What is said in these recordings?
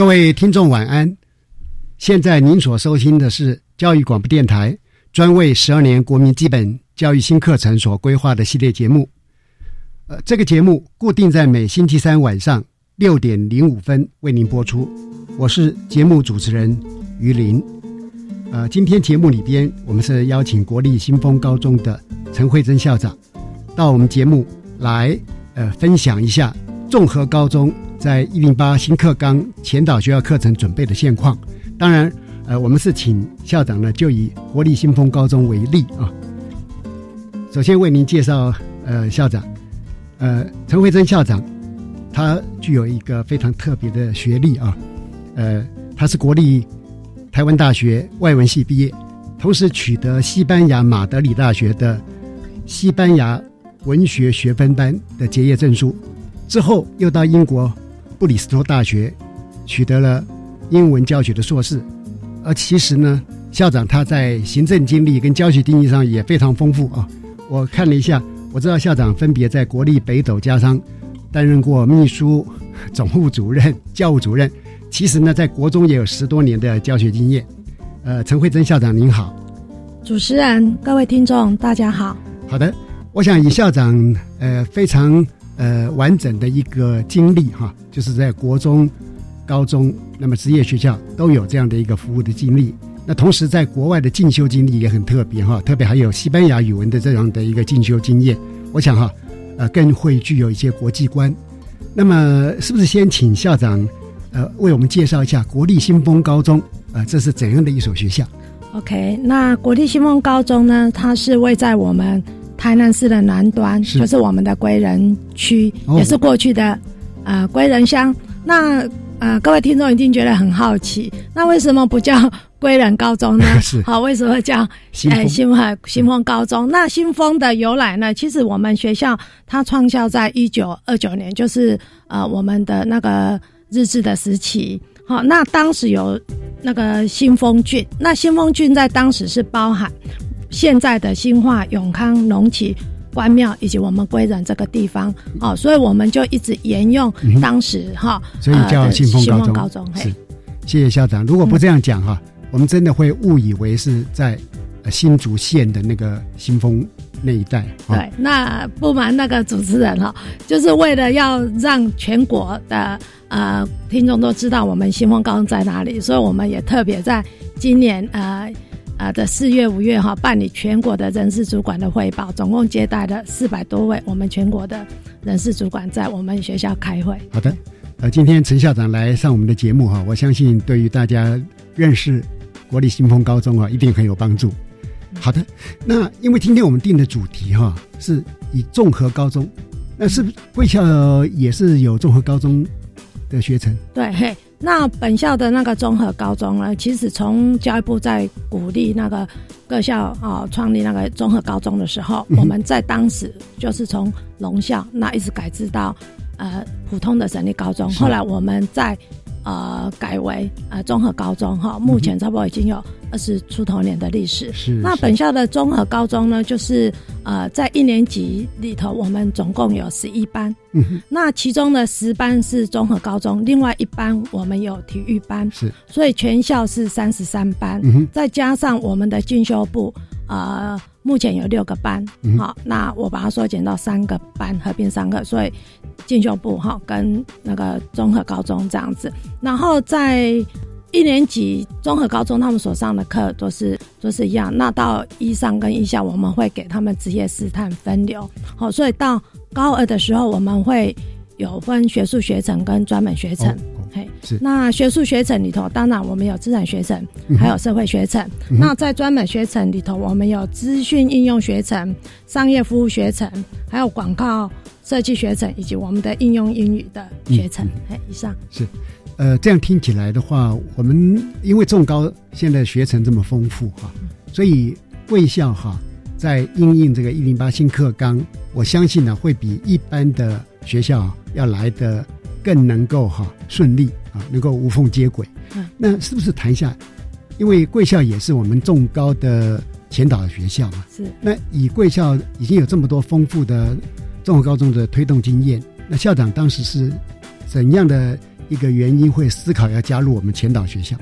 各位听众晚安，现在您所收听的是教育广播电台专为十二年国民基本教育新课程所规划的系列节目。呃，这个节目固定在每星期三晚上六点零五分为您播出。我是节目主持人于林。呃，今天节目里边，我们是邀请国立新丰高中的陈慧珍校长到我们节目来，呃，分享一下综合高中。在一零八新课纲前导学校课程准备的现况，当然，呃，我们是请校长呢，就以国立新丰高中为例啊。首先为您介绍，呃，校长，呃，陈慧珍校长，他具有一个非常特别的学历啊，呃，他是国立台湾大学外文系毕业，同时取得西班牙马德里大学的西班牙文学学分班的结业证书，之后又到英国。布里斯托大学取得了英文教学的硕士，而其实呢，校长他在行政经历跟教学经历上也非常丰富啊。我看了一下，我知道校长分别在国立北斗家商担任过秘书、总务主任、教务主任，其实呢，在国中也有十多年的教学经验。呃，陈慧珍校长您好，主持人、各位听众大家好。好的，我想以校长呃非常。呃，完整的一个经历哈，就是在国中、高中，那么职业学校都有这样的一个服务的经历。那同时在国外的进修经历也很特别哈，特别还有西班牙语文的这样的一个进修经验。我想哈，呃，更会具有一些国际观。那么，是不是先请校长呃为我们介绍一下国立新丰高中啊？这是怎样的一所学校？OK，那国立新丰高中呢，它是位在我们。台南市的南端就是我们的归仁区，也是过去的呃归仁乡。那呃，各位听众一定觉得很好奇，那为什么不叫归仁高中呢？好，为什么叫哎新丰新丰高中？那新丰的由来呢？其实我们学校它创校在一九二九年，就是呃我们的那个日治的时期。好，那当时有那个新丰郡，那新丰郡在当时是包含。现在的新化、永康、隆起、关庙以及我们归仁这个地方，哦，所以我们就一直沿用当时哈，所以叫新丰高中。是，谢谢校长。如果不这样讲哈，我们真的会误以为是在新竹县的那个新丰那一带。对，那不瞒那个主持人哈，就是为了要让全国的呃听众都知道我们新丰高中在哪里，所以我们也特别在今年呃。啊的四月五月哈办理全国的人事主管的汇报，总共接待了四百多位我们全国的人事主管在我们学校开会。好的，呃，今天陈校长来上我们的节目哈，我相信对于大家认识国立新丰高中啊，一定很有帮助。好的，那因为今天我们定的主题哈是以综合高中，那是不是贵校也是有综合高中的学程？对，嘿。那本校的那个综合高中呢，其实从教育部在鼓励那个各校啊创立那个综合高中的时候，我们在当时就是从龙校那一直改制到呃普通的省立高中。后来我们在呃改为呃综合高中哈，目前差不多已经有二十出头年的历史。是那本校的综合高中呢，就是呃在一年级里头，我们总共有十一班，嗯哼。那其中的十班是综合高中，另外一班我们有体育班，是。所以全校是三十三班，再加上我们的进修部，呃，目前有六个班，嗯好、那我把它缩减到三个班，合并三个，所以进修部哈、跟那个综合高中这样子，然后在一年级综合高中他们所上的课都是都是一样，那到一上跟一下我们会给他们职业试探分流，好、所以到高二的时候我们会有分学术学程跟专门学程。嘿，是那学术学程里头，当然我们有自然学程，还有社会学程。嗯那在专门学程里头，我们有资讯应用学程、商业服务学程，还有广告设计学程，以及我们的应用英语的学程。嗯哎、以上是。呃，这样听起来的话，我们因为重高现在学程这么丰富哈，所以贵校哈在应应这个一零八新课纲，我相信呢会比一般的学校要来的更能够哈顺利啊，能够无缝接轨。嗯那是不是谈一下？因为贵校也是我们重高的前导学校嘛，是那以贵校已经有这么多丰富的综合高中的推动经验，那校长当时是怎样的一个原因会思考要加入我们前导学校？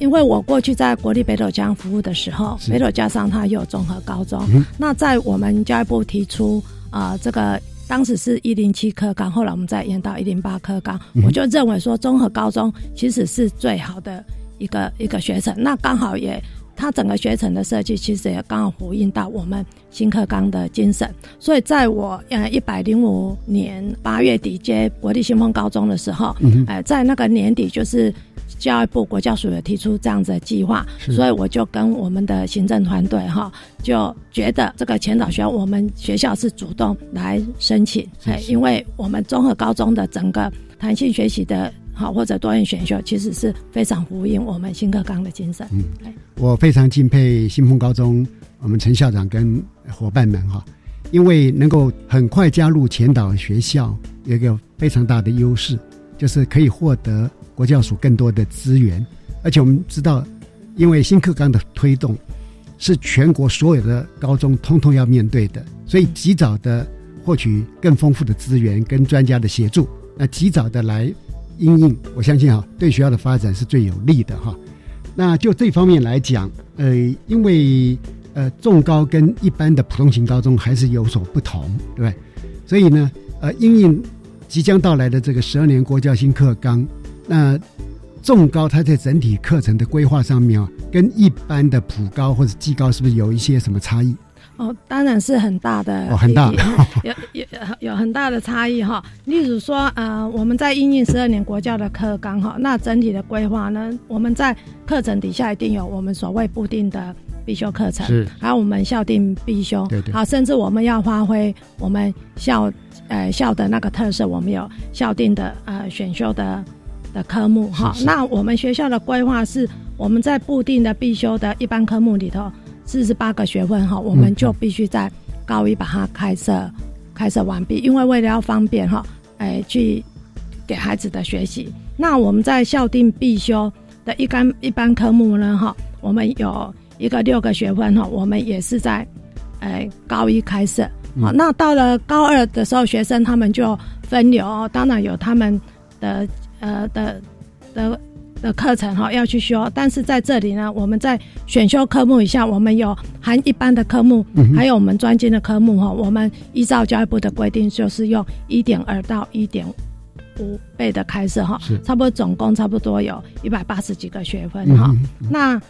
因为我过去在国立北斗江服务的时候，北斗加上它有综合高中。嗯那在我们教育部提出啊、呃这个当时是一零七科纲，后来我们再延到一零八科纲，嗯我就认为说综合高中其实是最好的一个一个学程。那刚好也。它整个学程的设计其实也刚好呼应到我们新课纲的精神，所以在我呃一百零五年八月底接国立新丰高中的时候，嗯呃，在那个年底就是教育部国教署有提出这样子的计划，所以我就跟我们的行政团队哈，就觉得这个前导学校我们学校是主动来申请，哎，是是。因为我们综合高中的整个弹性学习的好或者多元选修，其实是非常呼应我们新课纲的精神。嗯。我非常敬佩新丰高中我们陈校长跟伙伴们哈，因为能够很快加入前导学校，有一个非常大的优势，就是可以获得国教署更多的资源，而且我们知道，因为新课纲的推动是全国所有的高中通通要面对的，所以及早的获取更丰富的资源跟专家的协助，那及早的来应应，我相信哈，对学校的发展是最有利的哈。那就这方面来讲，呃，因为呃重高跟一般的普通型高中还是有所不同，对不对？所以呢，呃，因应即将到来的这个十二年国教新课纲，那重高它在整体课程的规划上面啊，跟一般的普高或者技高是不是有一些什么差异？哦，当然是很大的，哦很大。有有有有很大的差异哈。例如说，呃，我们在应应十二年国教的课纲哈，那整体的规划呢，我们在课程底下一定有我们所谓固定的必修课程，是。还有我们校定必修，对对。好，甚至我们要发挥我们校呃校的那个特色，我们有校定的呃选修的的科目哈。那我们学校的规划是，我们在固定的必修的一般科目里头，四十八个学分哈，我们就必须在高一把它开设开设完毕，因为为了要方便哈，哎去给孩子的学习。那我们在校定必修的一般一般科目呢哈，我们有一个六个学分哈，我们也是在哎高一开设。好、那到了高二的时候，学生他们就分流哦，当然有他们的呃的的的课程哈、要去修，但是在这里呢，我们在选修科目以下，我们有含一般的科目，嗯还有我们专精的科目哈、我们依照教育部的规定，就是用一点二到一点五倍的开设哈、是。差不多总共差不多有一百八十几个学分哈、嗯那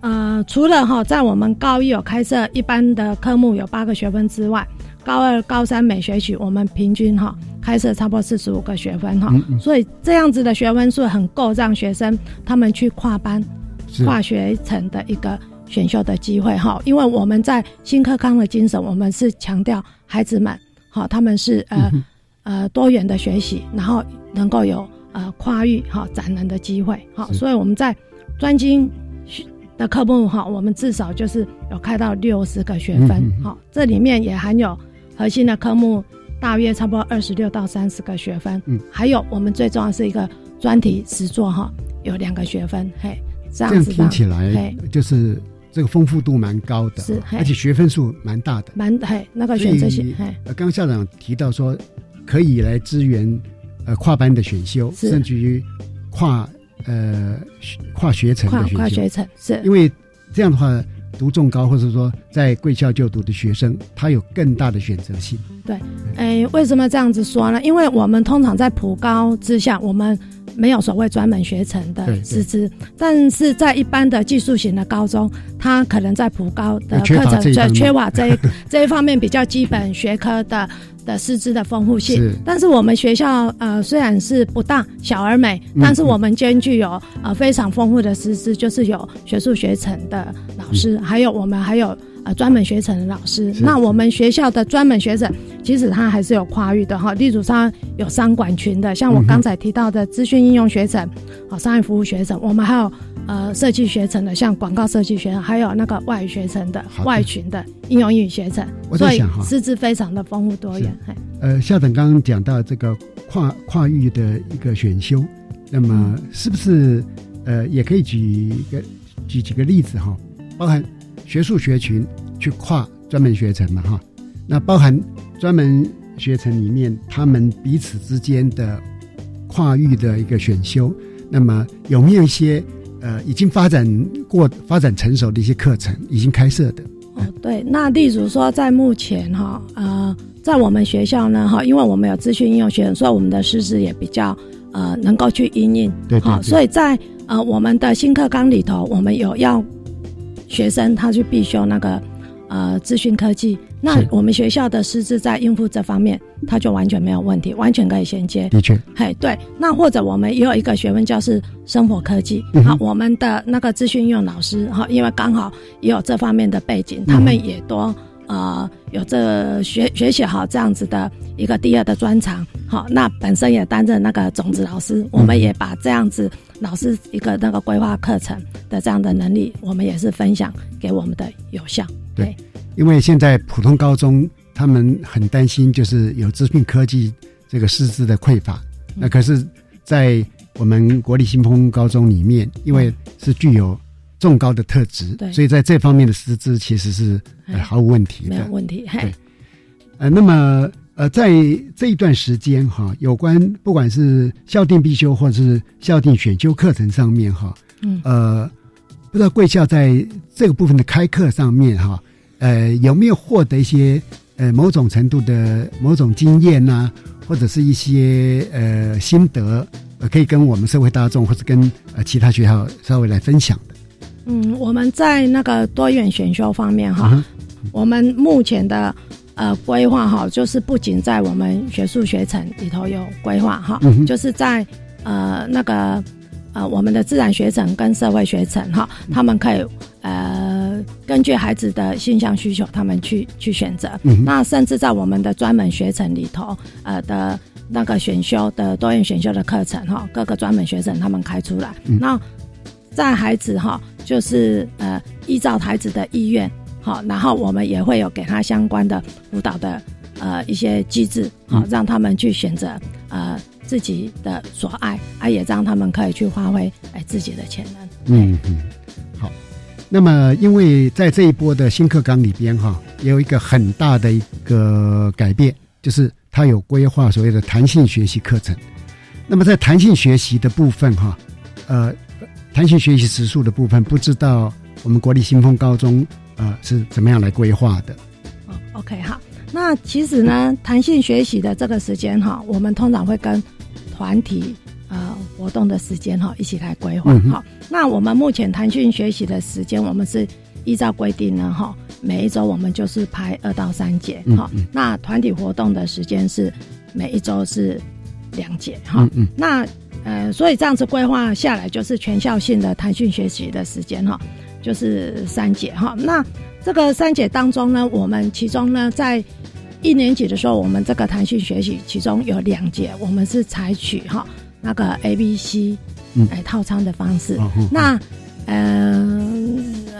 呃，除了哈，在我们高一有开设一般的科目有八个学分之外，高二、高三每学期我们平均哈开设差不多四十五个学分哈，嗯嗯。所以这样子的学分数很够让学生他们去跨班、跨学程的一个选修的机会哈。因为我们在新课纲的精神，我们是强调孩子们好，他们是呃、呃多元的学习，然后能够有呃跨域哈展能的机会哈，所以我们在专精的科目哈，我们至少就是有开到六十个学分好，这里面也含有核心的科目。大约差不多二十六到三十个学分，嗯，还有我们最重要的是一个专题实作哈，有两个学分，嘿，这样子听起嘿来就是这个丰富度蛮高的，是嘿而且学分数蛮大的。蛮嘿那个选择性，嘿，呃，刚刚校长提到说，可以来支援呃跨班的选修，是甚至于跨呃学跨学程跨的选修跨学，程是因为这样的话，读重高或者说在贵校就读的学生，他有更大的选择性。对，哎，为什么这样子说呢？因为我们通常在普高之下，我们没有所谓专门学成的师资，但是在一般的技术型的高中，他可能在普高的课程这一方面。缺乏这一这一方面比较基本学科的的师资的丰富性。是。但是我们学校呃虽然是不大小而美，嗯但是我们兼具有呃非常丰富的师资，就是有学术学成的老师，还有我们还有呃专门学程的老师。那我们学校的专门学程，其实它还是有跨域的哈，例如它有商管群的，像我刚才提到的资讯应用学程，好商业服务学程，我们还有呃设计学程的，像广告设计学程，还有那个外语学程的的外群的应用英语学程，所以师资非常的丰富多元。嘿呃，校长刚刚讲到这个跨跨域的一个选修，那么是不是呃也可以举一个举几个例子哈？包含学术学群去跨专门学程嘛哈？那包含专门学程里面他们彼此之间的跨域的一个选修，那么有没有一些呃已经发展过、发展成熟的一些课程已经开设的？哦，对，那例如说，在目前哈，呃，在我们学校呢，哈，因为我们有资讯应用学院，所以我们的师资也比较呃能够去应应，好，对对对所以在呃我们的新课纲里头，我们有要学生他去必修那个呃资讯科技，那我们学校的师资在应付这方面，他就完全没有问题，完全可以衔接。的确，嘿，对，那或者我们也有一个学问，就是生活科技。好，我们的那个资讯应用老师哈，因为刚好也有这方面的背景，嗯他们也多呃有这学学习好这样子的一个第二的专长。好，那本身也担任那个种子老嗯师，我们也把这样子老师一个那个规划课程的这样的能力，我们也是分享给我们的有效。对因为现在普通高中他们很担心，就是有资讯科技这个师资的匮乏。那可是，在我们国立新丰高中里面，因为是具有重高的特质，对所以在这方面的师资其实是、呃、哎毫无问题的。没有问题。对，呃，那么呃，在这一段时间哈，有关不管是校定必修或者是校定选修课程上面哈，嗯。呃，不知道贵校在这个部分的开课上面哈，呃，有没有获得一些呃某种程度的某种经验呐、或者是一些呃心得，呃，可以跟我们社会大众或者跟呃其他学校稍微来分享的？嗯，我们在那个多元选修方面哈我们目前的呃规划哈，就是不仅在我们学术学程里头有规划哈，嗯就是在呃那个呃我们的自然学程跟社会学程哈，他们可以呃根据孩子的性向需求，他们去去选择。嗯那甚至在我们的专门学程里头，呃的那个选修的多元选修的课程哈，各个专门学程他们开出来，嗯。那在孩子哈，就是呃依照孩子的意愿，好，然后我们也会有给他相关的辅导的呃一些机制，好嗯，让他们去选择呃自己的所爱，啊，也让他们可以去发挥哎自己的潜能。嗯嗯，好。那么，因为在这一波的新课纲里边哈，也有一个很大的一个改变，就是它有规划所谓的弹性学习课程。那么在弹性学习的部分哈，呃，弹性学习时数的部分，不知道我们国立新丰高中呃是怎么样来规划的？哦，OK，好。那其实呢，弹性学习的这个时间哈，我们通常会跟团体呃活动的时间哈一起来规划哈、那我们目前弹性学习的时间，我们是依照规定呢哈，每一周我们就是排二到三节哈、嗯嗯那团体活动的时间是每一周是两节哈、嗯嗯那呃，所以这样子规划下来，就是全校性的弹性学习的时间哈，就是三节哈。那这个三节当中呢，我们其中呢，在一年级的时候，我们这个弹性学习其中有两节，我们是采取哈那个 A、B、C 嗯哎套餐的方式。那呃，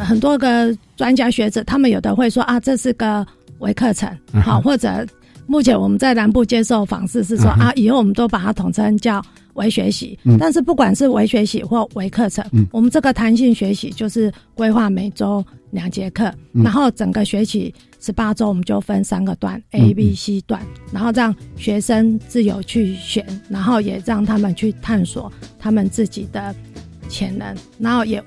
很多个专家学者，他们有的会说啊，这是个微课程，好、嗯或者目前我们在南部接受访视是说、嗯啊，以后我们都把它统称叫微学习，嗯。但是不管是微学习或微课程，嗯。我们这个弹性学习就是规划每周两节课，嗯。然后整个学期十八周我们就分三个段、嗯 A、B、C 段，然后让学生自由去选，然后也让他们去探索他们自己的潜能，然后也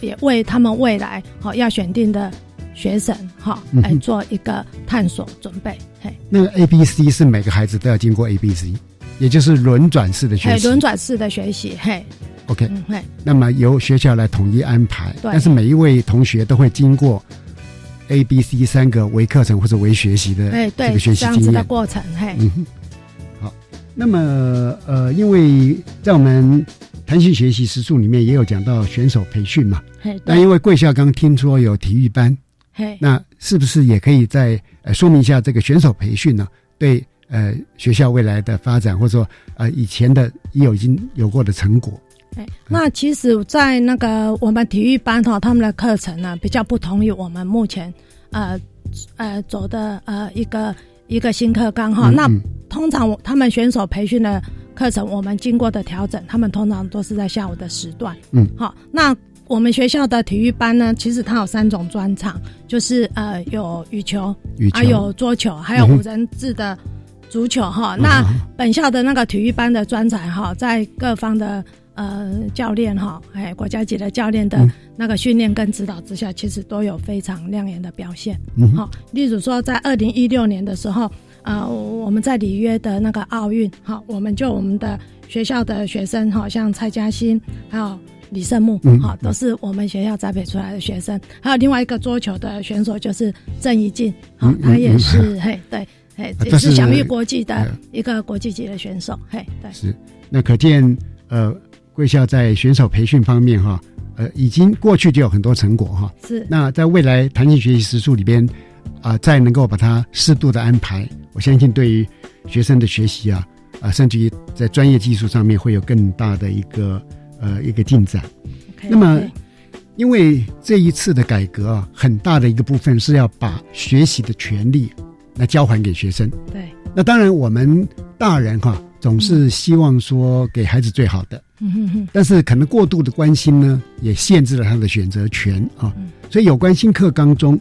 也为他们未来好、要选定的学生哈嗯来做一个探索准备，嘿。那个 A B C 是每个孩子都要经过 A B C，也就是轮转式的学嘿，习。轮转式的学习，嘿，OK，嗯，嘿，那么由学校来统一安排，对但是每一位同学都会经过 A、B、C 三个微课程或者微学习的哎，对，这个学习经验。的过程，嘿，嗯哼，好。那么呃，因为在我们弹性学习时数里面也有讲到选手培训嘛，嘿，对，那因为贵校刚听说有体育班，嘿，那是不是也可以再呃说明一下这个选手培训呢？对呃学校未来的发展，或者说呃以前的也有已经有过的成果。哎，那其实，在那个我们体育班哈，他们的课程呢比较不同于我们目前呃呃走的呃一个一个新课纲哈。那通常我他们选手培训的课程，我们经过的调整，他们通常都是在下午的时段。嗯，好，那我们学校的体育班呢，其实它有三种专场，就是呃有羽球，羽球还有桌球，还有五人制的足球哈。嗯那本校的那个体育班的专才哈，在各方的呃教练哈，哎国家级的教练的嗯那个训练跟指导之下，其实都有非常亮眼的表现。嗯哼好、例如说在二零一六年的时候，呃，我们在里约的那个奥运，哈、我们就我们的学校的学生，好、像蔡嘉欣，还有李胜木，嗯好、都是我们学校栽培出来的学生。还有另外一个桌球的选手就是郑怡静，好、他也嗯是，嘿，对，嘿，也是是享誉国际的呃一个国际级的选手，嘿，对。是，那可见呃贵校在选手培训方面哈，呃已经过去就有很多成果哈。是，那在未来弹性学习时数里边啊、再能够把它适度的安排，我相信对于学生的学习啊啊、甚至于在专业技术上面会有更大的一个呃一个进展。那么对因为这一次的改革啊，很大的一个部分是要把学习的权利来交还给学生。对，那当然，我们大人哈、总是希望说给孩子最好的，嗯哼哼，但是可能过度的关心呢，也限制了他的选择权啊。嗯所以有关新课纲中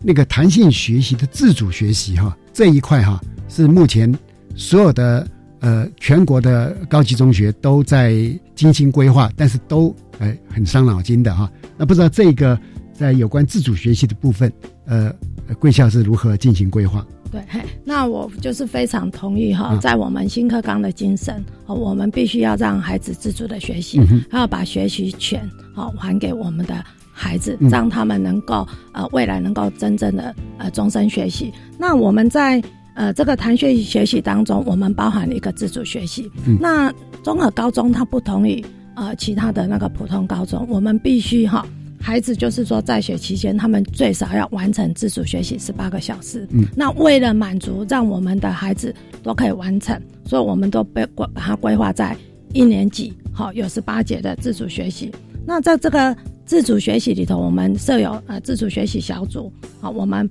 那个弹性学习的自主学习哈、这一块哈、是目前所有的呃全国的高级中学都在精心规划，但是都呃很伤脑筋的哈、那不知道这个在有关自主学习的部分，呃，呃贵校是如何进行规划？对，嘿，那我就是非常同意哈，嗯在我们新课纲的精神，哦，我们必须要让孩子自主的学习，还要把学习权好还给我们的孩子，嗯让他们能够呃未来能够真正的呃终身学习。那我们在呃这个谈学习学习当中，我们包含了一个自主学习。嗯那综合高中它不同于呃其他的那个普通高中，我们必须哈。孩子就是说，在学期间，他们最少要完成自主学习十八个小时。嗯，那为了满足让我们的孩子都可以完成，所以我们都被规把它规划在一年级，好有十八节的自主学习。那在这个自主学习里头，我们设有呃自主学习小组，好，我们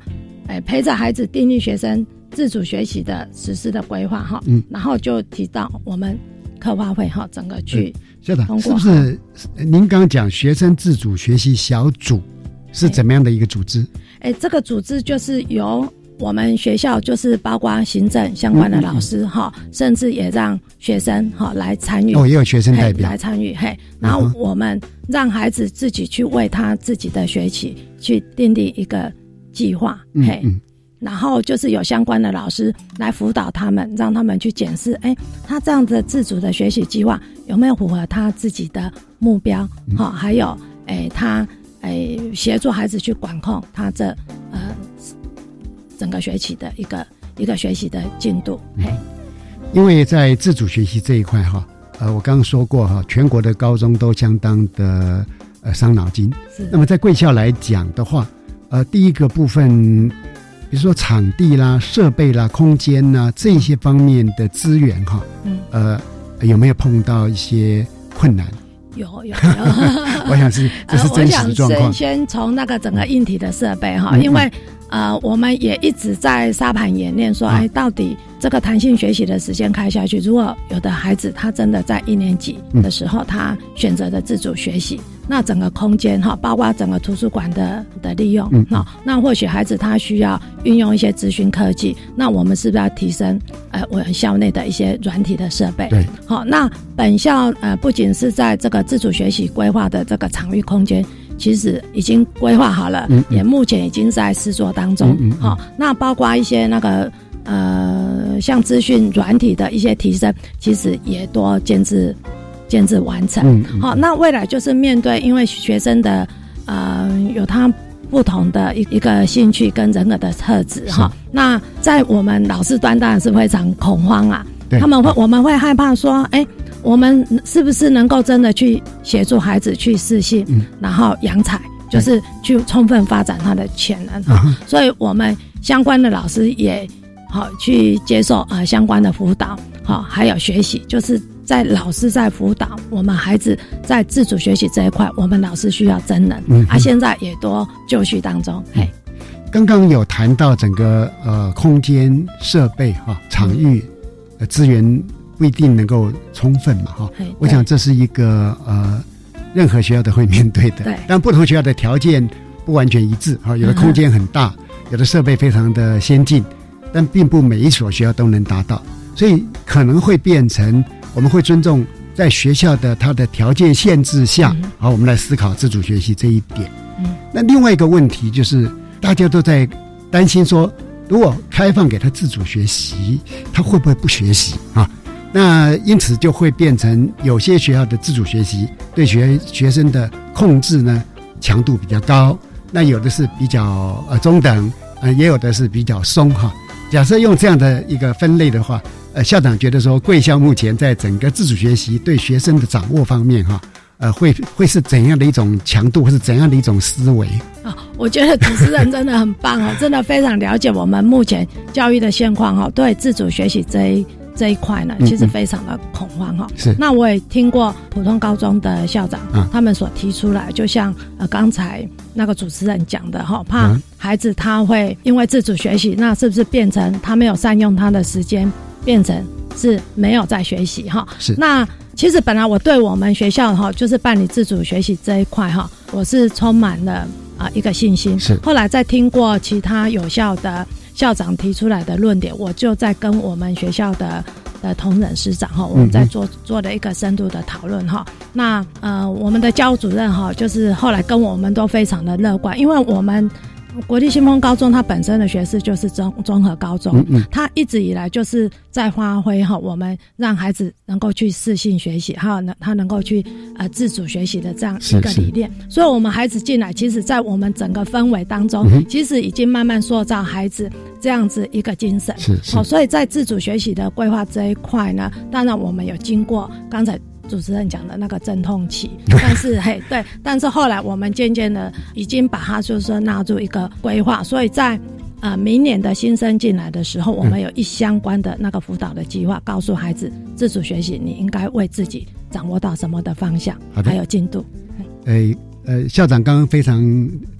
诶陪着孩子订立学生自主学习的实施的规划哈，嗯，然后就提到我们课划会哈，整个去校长是不是？您刚刚讲学生自主学习小组是怎么样的一个组织？哎，这个组织就是由我们学校，就是包括行政相关的老师哈、甚至也让学生哈来参与。哦，也有学生代表来。参与，嘿，然后我们让孩子自己去为他自己的学习去订立一个计划，嘿，然后就是有相关的老师来辅导他们，让他们去检视，哎，他这样的自主的学习计划有没有符合他自己的目标？嗯。好、还有，哎，他哎协助孩子去管控他这呃整个学期的一个一个学习的进度，嘿，因为在自主学习这一块哈，呃，我刚刚说过哈，全国的高中都相当的呃伤脑筋。是。那么在贵校来讲的话，呃，第一个部分，比如说场地啦、设备啦、空间啦这些方面的资源哈，嗯，呃，有没有碰到一些困难？有有有。我想是这是真实的状况先。先从那个整个硬体的设备哈，嗯因为呃，我们也一直在沙盘演练，说，哎，到底这个弹性学习的时间开下去，如果有的孩子他真的在一年级的时候，他选择的自主学习，那整个空间哈，包括整个图书馆的的利用，那那或许孩子他需要运用一些资讯科技，那我们是不是要提升呃我们校内的一些软体的设备？对，好，那本校呃不仅是在这个自主学习规划的这个场域空间。其实已经规划好了，也目前已经在试作当中。好，那包括一些那个呃，像资讯软体的一些提升，其实也多建制建制完成。好，那未来就是面对，因为学生的呃有他不同的一一个兴趣跟人格的特质哈。那在我们老师端当然是非常恐慌啊，他们会我们会害怕说，哎。我们是不是能够真的去协助孩子去适性，然后扬彩，就是去充分发展他的潜能？所以，我们相关的老师也好去接受啊相关的辅导，好还有学习，就是在老师在辅导我们孩子在自主学习这一块，我们老师需要真人，啊，现在也多就绪当中。嘿，刚刚有谈到整个呃空间设备哈场域呃资源。不一定能够充分嘛，哈，我想这是一个呃，任何学校都会面对的。对，但不同学校的条件不完全一致，哈，有的空间很大，有的设备非常的先进，但并不每一所学校都能达到，所以可能会变成我们会尊重在学校的它的条件限制下，好，我们来思考自主学习这一点。嗯，那另外一个问题就是，大家都在担心说，如果开放给他自主学习，他会不会不学习啊？那因此就会变成有些学校的自主学习对学学生的控制呢强度比较高，那有的是比较呃中等，呃也有的是比较松哈。假设用这样的一个分类的话，呃校长觉得说贵校目前在整个自主学习对学生的掌握方面哈，呃会会是怎样的一种强度或是怎样的一种思维啊？我觉得主持人真的很棒哦，真的非常了解我们目前教育的现况哈，对自主学习这一。这一块呢，其实非常的恐慌哈。是。那我也听过普通高中的校长，他们所提出来，就像呃刚才那个主持人讲的哈，怕孩子他会因为自主学习，那是不是变成他没有善用他的时间，变成是没有在学习哈？是。那其实本来我对我们学校哈，就是办理自主学习这一块哈，我是充满了啊一个信心。是。后来在听过其他有效的。校长提出来的论点，我就在跟我们学校的的同仁师长哈，我们在做做了一个深度的讨论哈。那呃，我们的教务主任哈，就是后来跟我们都非常的乐观，因为我们。国立新丰高中，它本身的学士就是综综合高中，它一直以来就是在发挥哈，我们让孩子能够去适性学习，哈，能他能够去呃自主学习的这样一个理念。所以，我们孩子进来，其实，在我们整个氛围当中，其实已经慢慢塑造孩子这样子一个精神。是好，所以在自主学习的规划这一块呢，当然我们有经过刚才。主持人讲的那个阵痛期，但是嘿，对，但是后来我们渐渐的已经把它就是说纳入一个规划，所以在呃明年的新生进来的时候，我们有一相关的那个辅导的计划，告诉孩子自主学习，你应该为自己掌握到什么的方向，还有进度。诶呃，校长刚刚非常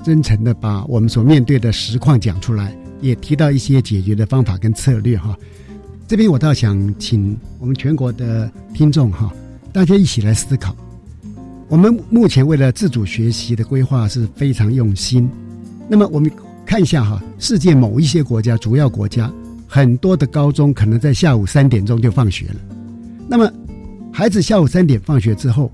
真诚的把我们所面对的实况讲出来，也提到一些解决的方法跟策略哈。这边我倒想请我们全国的听众哈。大家一起来思考，我们目前为了自主学习的规划是非常用心。那么我们看一下哈，世界某一些国家，主要国家很多的高中可能在下午三点钟就放学了。那么孩子下午三点放学之后，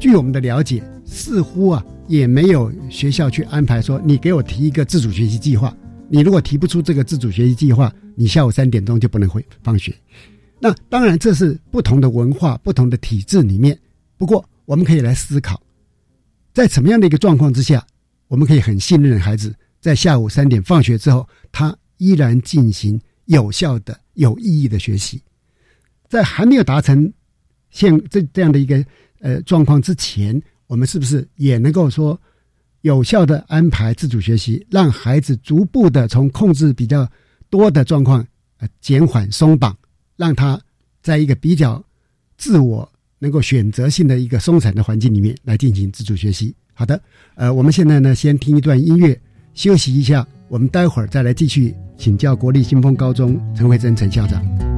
据我们的了解，似乎啊也没有学校去安排说，你给我提一个自主学习计划。你如果提不出这个自主学习计划，你下午三点钟就不能回放学。那当然，这是不同的文化、不同的体制里面。不过，我们可以来思考，在什么样的一个状况之下，我们可以很信任孩子，在下午三点放学之后，他依然进行有效的、有意义的学习。在还没有达成现这这样的一个呃状况之前，我们是不是也能够说有效的安排自主学习，让孩子逐步的从控制比较多的状况呃减缓松绑？让他在一个比较自我、能够选择性的一个松散的环境里面来进行自主学习。好的，呃，我们现在呢，先听一段音乐，休息一下，我们待会儿再来继续请教国立新丰高中陈慧珍陈校长。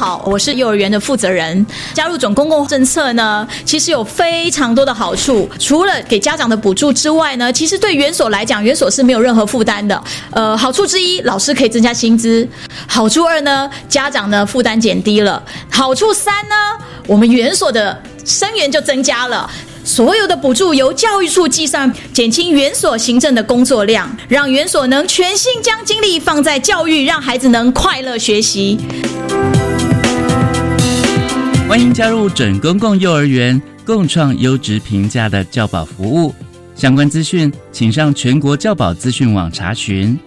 好，我是幼儿园的负责人。加入总公共政策呢，其实有非常多的好处。除了给家长的补助之外呢，其实对园所来讲，园所是没有任何负担的。呃，好处之一，老师可以增加薪资；好处二呢，家长呢负担减低了；好处三呢，我们园所的生源就增加了。所有的补助由教育处计算，减轻园所行政的工作量，让园所能全心将精力放在教育，让孩子能快乐学习。欢迎加入准公共幼儿园，共创优质评价的教保服务。相关资讯，请上全国教保资讯网查询。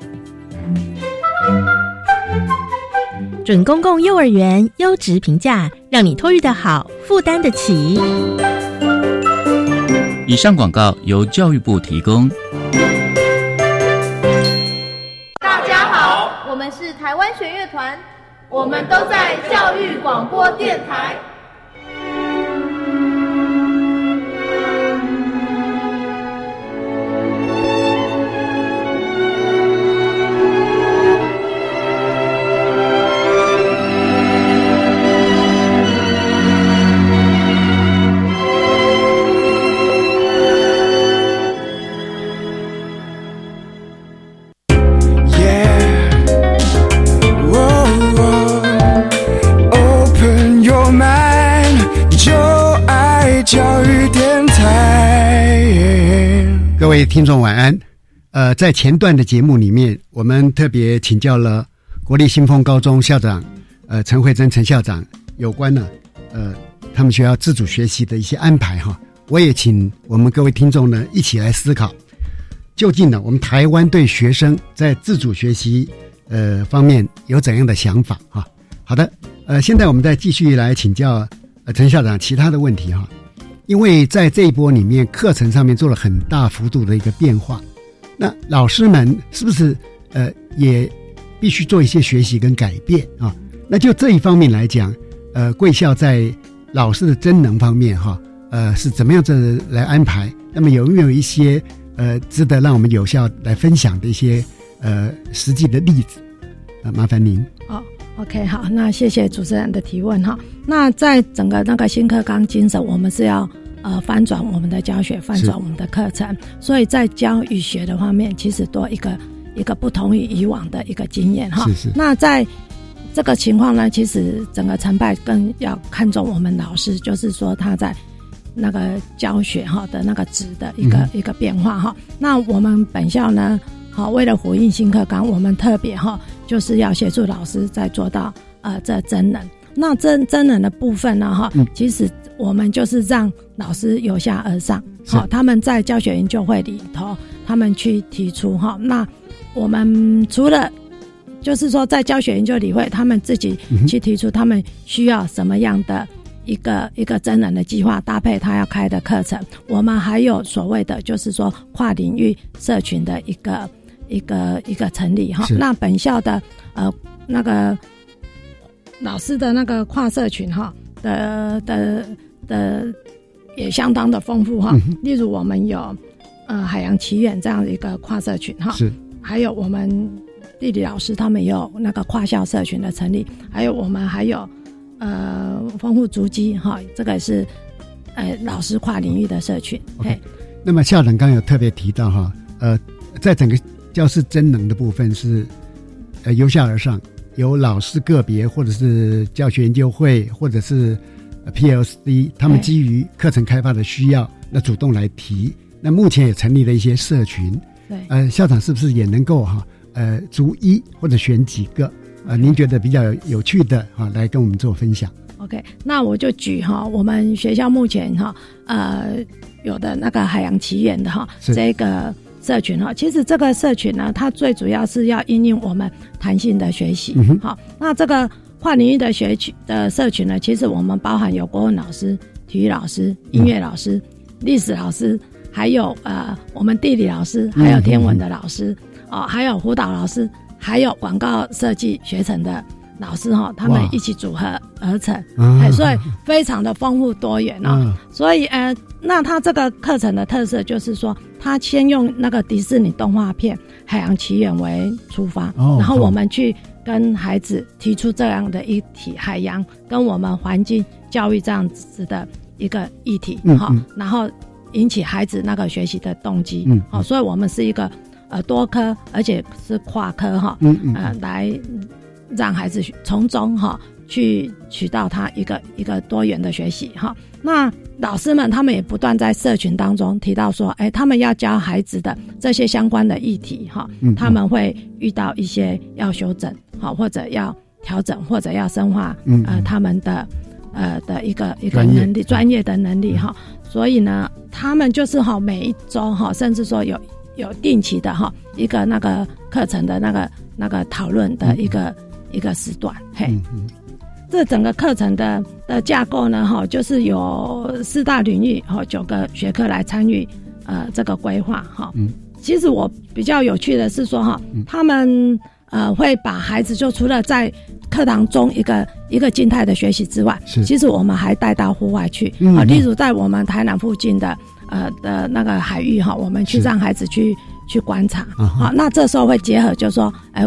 准公共幼儿园优质评价，让你托育的好，负担得起。以上广告由教育部提供。大家好，我们是台湾弦乐团，我们都在教育广播电台。各位听众晚安。呃，在前段的节目里面，我们特别请教了国立新丰高中校长呃陈慧珍陈校长有关呢呃他们学校自主学习的一些安排哈。我也请我们各位听众呢一起来思考，究竟呢我们台湾对学生在自主学习呃方面有怎样的想法哈？好的，呃，现在我们再继续来请教呃陈校长其他的问题哈。因为在这一波里面，课程上面做了很大幅度的一个变化，那老师们是不是呃也必须做一些学习跟改变啊？那就这一方面来讲，呃，贵校在老师的真能方面哈，呃是怎么样子来安排？那么有没有一些呃值得让我们有效来分享的一些呃实际的例子？啊，麻烦您。好。OK，好，那谢谢主持人的提问哈。那在整个那个新课纲精神，我们是要呃翻转我们的教学，翻转我们的课程，所以在教与学的方面，其实多一个一个不同于以往的一个经验哈。是是。那在这个情况呢，其实整个成败更要看重我们老师，就是说他在那个教学哈的那个值的一个、一个变化哈。那我们本校呢？好，为了呼应新课纲，我们特别哈，就是要协助老师在做到呃这真人。那真真人的部分呢，哈，其实我们就是让老师由下而上，好，他们在教学研究会里头，他们去提出哈。那我们除了就是说在教学研究理会，他们自己去提出他们需要什么样的一个一个真人的计划，搭配他要开的课程。我们还有所谓的就是说跨领域社群的一个。一个一个成立哈，那本校的呃那个老师的那个跨社群哈的的的也相当的丰富哈，例如我们有呃海洋奇缘这样的一个跨社群哈，是，还有我们地理老师他们有那个跨校社群的成立，还有我们还有呃丰富足迹哈，这个是呃老师跨领域的社群。OK，那么校长刚有特别提到哈，呃，在整个教师真能的部分是，呃，由下而上，由老师个别或者是教学研究会或者是 PLC，他们基于课程开发的需要，那主动来提。那目前也成立了一些社群，对，呃，校长是不是也能够哈呃逐一或者选几个呃您觉得比较有趣的哈来跟我们做分享。OK，那我就举哈，我们学校目前哈呃有的那个海洋奇缘的哈这个社群哈，其实这个社群呢，它最主要是要应用我们弹性的学习。好、那这个跨领域的学区的社群呢，其实我们包含有国文老师、体育老师、音乐老师、历史老师，还有呃我们地理老师，还有天文的老师哦，还有辅导老师，还有广告设计学程的老师哈、他们一起组合而成，啊哎，所以非常的丰富多元哦。嗯。所以呃，那他这个课程的特色就是说，他先用那个迪士尼动画片《海洋奇缘》为出发，哦然后我们去跟孩子提出这样的一题海洋跟我们环境教育这样子的一个议题，哈、嗯。嗯然后引起孩子那个学习的动机，嗯好、所以我们是一个呃多科，而且是跨科哈，嗯嗯。呃来让孩子从中哈去取到他一个一个多元的学习哈。那老师们他们也不断在社群当中提到说，哎，他们要教孩子的这些相关的议题哈他们会遇到一些要修整好，或者要调整，或者要深化嗯呃他们的呃的一个一个能力专业的能力哈。所以呢，他们就是哈每一周哈，甚至说有有定期的哈一个那个课程的那个那个讨论的一个、一个时段，嘿。嗯这整个课程的的架构呢，哈，就是有四大领域，哈，九个学科来参与，呃，这个规划，哈。嗯，其实我比较有趣的是说，哈，他们呃会把孩子就除了在课堂中一个一个静态的学习之外，是。其实我们还带到户外去，啊，例如在我们台南附近的呃的那个海域哈，我们去让孩子去去观察，好，那这时候会结合，就是说，哎，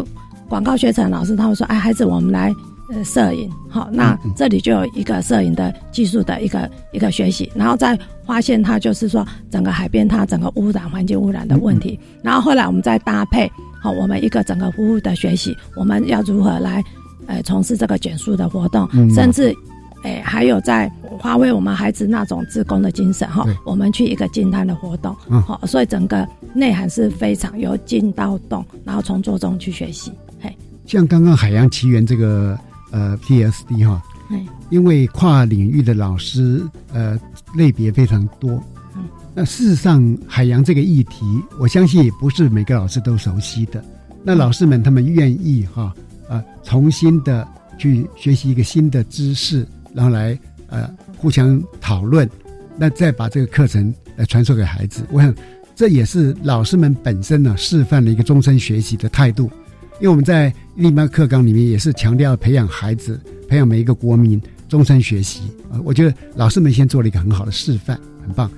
广告学程老师他会说，哎，孩子，我们来呃摄影，好，那嗯这里就有一个摄影的技术的一个一个学习，然后再发现它就是说整个海边它整个污染环境污染的问题，嗯。然后后来我们再搭配好我们一个整个服务的学习，我们要如何来呃从事这个减速的活动，嗯。甚至。哎，还有在发挥我们孩子那种自工的精神哈对，我们去一个静态的活动，嗯。好、所以整个内涵是非常由静到动，然后从做中去学习，嘿，像刚刚海洋奇缘这个呃 PSD 哈，嘿，因为跨领域的老师呃类别非常多，嗯。那事实上海洋这个议题，我相信也不是每个老师都熟悉的。那老师们他们愿意哈呃重新的去学习一个新的知识，然后来呃互相讨论，那再把这个课程来传授给孩子。我想这也是老师们本身呢示范了一个终身学习的态度。因为我们在另外课纲里面也是强调培养孩子，培养每一个国民终身学习啊、呃我觉得老师们先做了一个很好的示范，很棒。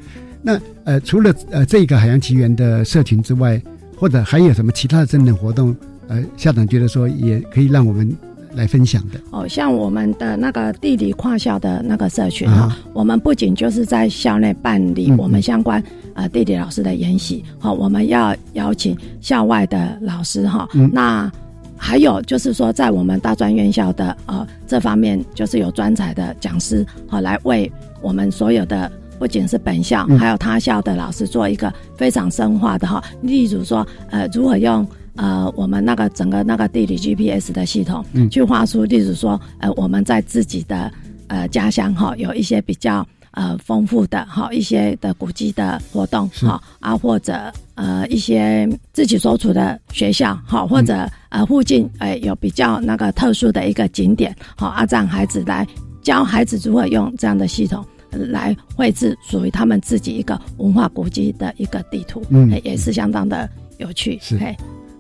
那呃，除了呃这个海洋奇缘的社群之外，或者还有什么其他的真人活动？呃，校长觉得说也可以让我们来分享的。哦，像我们的那个地理跨校的那个社群哈、啊我们不仅就是在校内办理嗯我们相关呃地理老师的研习，好、我们要邀请校外的老师哈、嗯那还有就是说，在我们大专院校的呃这方面，就是有专才的讲师好、来为我们所有的。不仅是本校，嗯还有他校的老师做一个非常深化的哈，例如说，呃，如何用呃我们那个整个那个地理 GPS 的系统，嗯去画出，例如说，呃，我们在自己的呃家乡哈，有一些比较呃丰富的哈一些的古迹的活动是哈啊，或者呃一些自己所处的学校哈，或者呃附近呃有比较那个特殊的一个景点好啊，让孩子来教孩子如何用这样的系统。呃来绘制属于他们自己一个文化古迹的一个地图，嗯哎也是相当的有趣。是嘿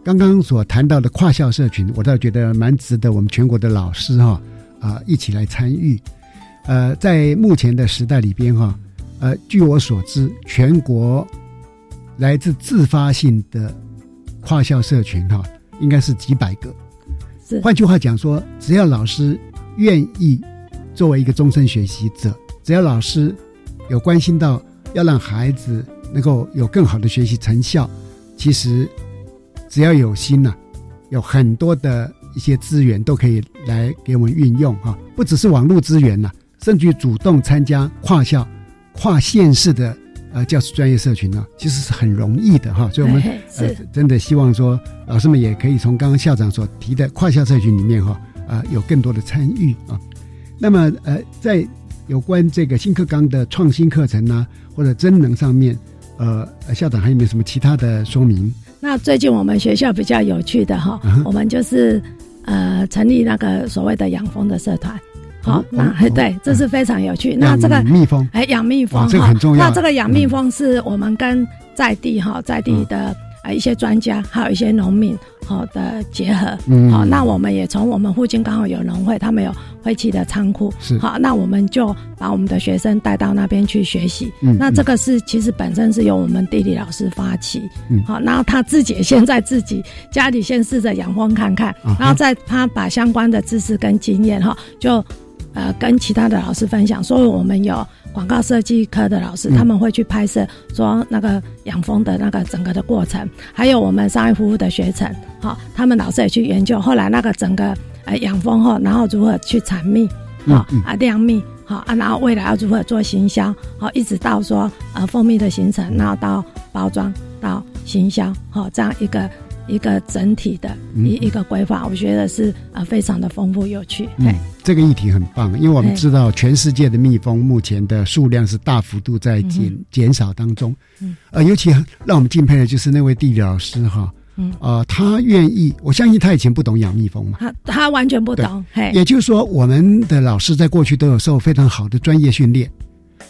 刚刚所谈到的跨校社群，我倒觉得蛮值得我们全国的老师哈啊、一起来参与。呃，在目前的时代里边哈，呃，据我所知，全国来自自发性的跨校社群哈，应该是几百个。是换句话讲说，只要老师愿意作为一个终身学习者，只要老师有关心到要让孩子能够有更好的学习成效，其实只要有心呐、有很多的一些资源都可以来给我们运用哈、不只是网络资源呐、甚至于主动参加跨校、跨县市的呃教师专业社群呢，其实是很容易的哈。所以我们 呃真的希望说，老师们也可以从刚刚校长所提的跨校社群里面哈，啊、有更多的参与啊。那么呃，在有关这个新课纲的创新课程呢、或者真能上面，呃，呃校长还有没有什么其他的说明？那最近我们学校比较有趣的哈，嗯我们就是呃成立那个所谓的养蜂的社团。好哦，那哦对，这是非常有趣。那这个蜜蜂。哎，养蜜蜂这个哈那这个养蜜蜂是我们跟在地哈在地的呃一些专家，还有一些农民好的结合。嗯好，那我们也从我们附近刚好有农会，他们有废弃的仓库。是好，那我们就把我们的学生带到那边去学习。嗯那这个是其实本身是由我们地理老师发起。嗯好，然后他自己也现在自己家里先试着养蜂看看，啊然后再他把相关的知识跟经验哈，就呃跟其他的老师分享。所以我们有广告设计科的老师，嗯他们会去拍摄说那个养蜂的那个整个的过程，还有我们商业服务的学程，好，他们老师也去研究后来那个整个呃养蜂后，然后如何去产蜜，好嗯嗯啊酿蜜。好啊，然后未来要如何做行销，好，一直到说呃蜂蜜的形成，然后到包装到行销，好，这样一个一个整体的嗯一一个规划，我觉得是啊非常的丰富有趣。嗯，这个议题很棒，因为我们哎知道全世界的蜜蜂目前的数量是大幅度在减、嗯减少当中。嗯。呃，尤其让我们敬佩的就是那位地理老师哈，嗯。呃，他愿意，我相信他以前不懂养蜜蜂嘛，他他完全不懂，嘿，也就是说，我们的老师在过去都有受非常好的专业训练，